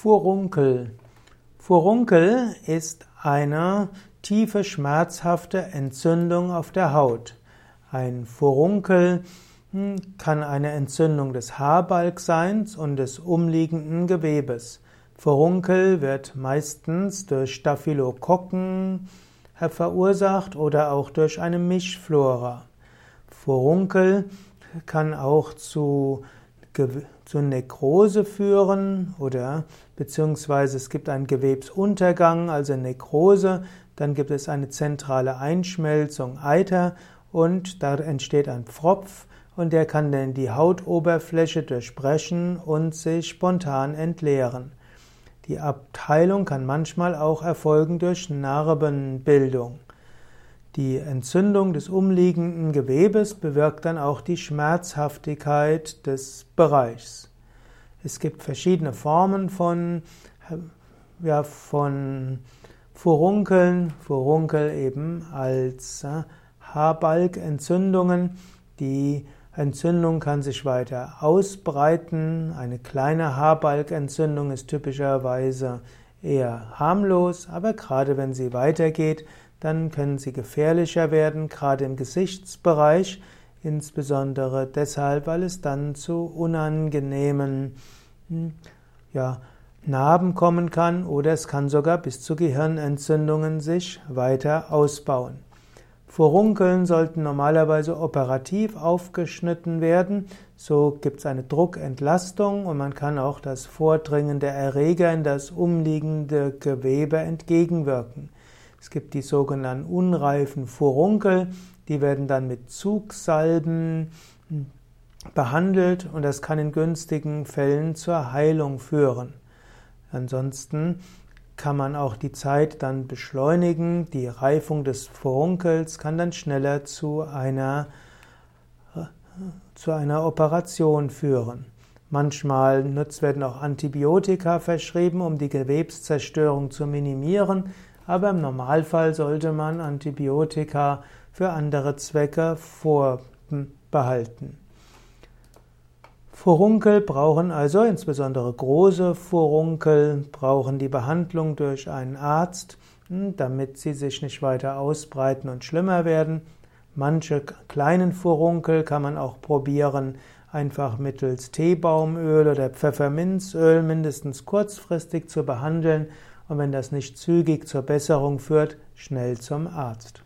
Furunkel. Furunkel ist eine tiefe, schmerzhafte Entzündung auf der Haut. Ein Furunkel hm, kann eine Entzündung des Haarbalgseins und des umliegenden Gewebes. Furunkel wird meistens durch Staphylokokken verursacht oder auch durch eine Mischflora. Furunkel kann auch zu zu Nekrose führen oder beziehungsweise es gibt einen Gewebsuntergang, also Nekrose, dann gibt es eine zentrale Einschmelzung, Eiter und da entsteht ein Pfropf und der kann dann die Hautoberfläche durchbrechen und sich spontan entleeren. Die Abteilung kann manchmal auch erfolgen durch Narbenbildung. Die Entzündung des umliegenden Gewebes bewirkt dann auch die Schmerzhaftigkeit des Bereichs. Es gibt verschiedene Formen von, ja, von Furunkeln, Furunkel eben als äh, Haarbalgentzündungen. Die Entzündung kann sich weiter ausbreiten. Eine kleine Haarbalgentzündung ist typischerweise eher harmlos, aber gerade wenn sie weitergeht, dann können sie gefährlicher werden, gerade im Gesichtsbereich, insbesondere deshalb, weil es dann zu unangenehmen hm, ja, Narben kommen kann oder es kann sogar bis zu Gehirnentzündungen sich weiter ausbauen. Furunkeln sollten normalerweise operativ aufgeschnitten werden. So gibt es eine Druckentlastung und man kann auch das Vordringen der Erreger in das umliegende Gewebe entgegenwirken. Es gibt die sogenannten unreifen Furunkel, die werden dann mit Zugsalben behandelt und das kann in günstigen Fällen zur Heilung führen. Ansonsten kann man auch die Zeit dann beschleunigen. Die Reifung des Furunkels kann dann schneller zu einer, zu einer Operation führen. Manchmal werden auch Antibiotika verschrieben, um die Gewebszerstörung zu minimieren aber im Normalfall sollte man Antibiotika für andere Zwecke vorbehalten. Furunkel brauchen also, insbesondere große Furunkel, brauchen die Behandlung durch einen Arzt, hm, damit sie sich nicht weiter ausbreiten und schlimmer werden. Manche kleinen Furunkel kann man auch probieren, einfach mittels Teebaumöl oder Pfefferminzöl mindestens kurzfristig zu behandeln und wenn das nicht zügig zur Besserung führt, schnell zum Arzt.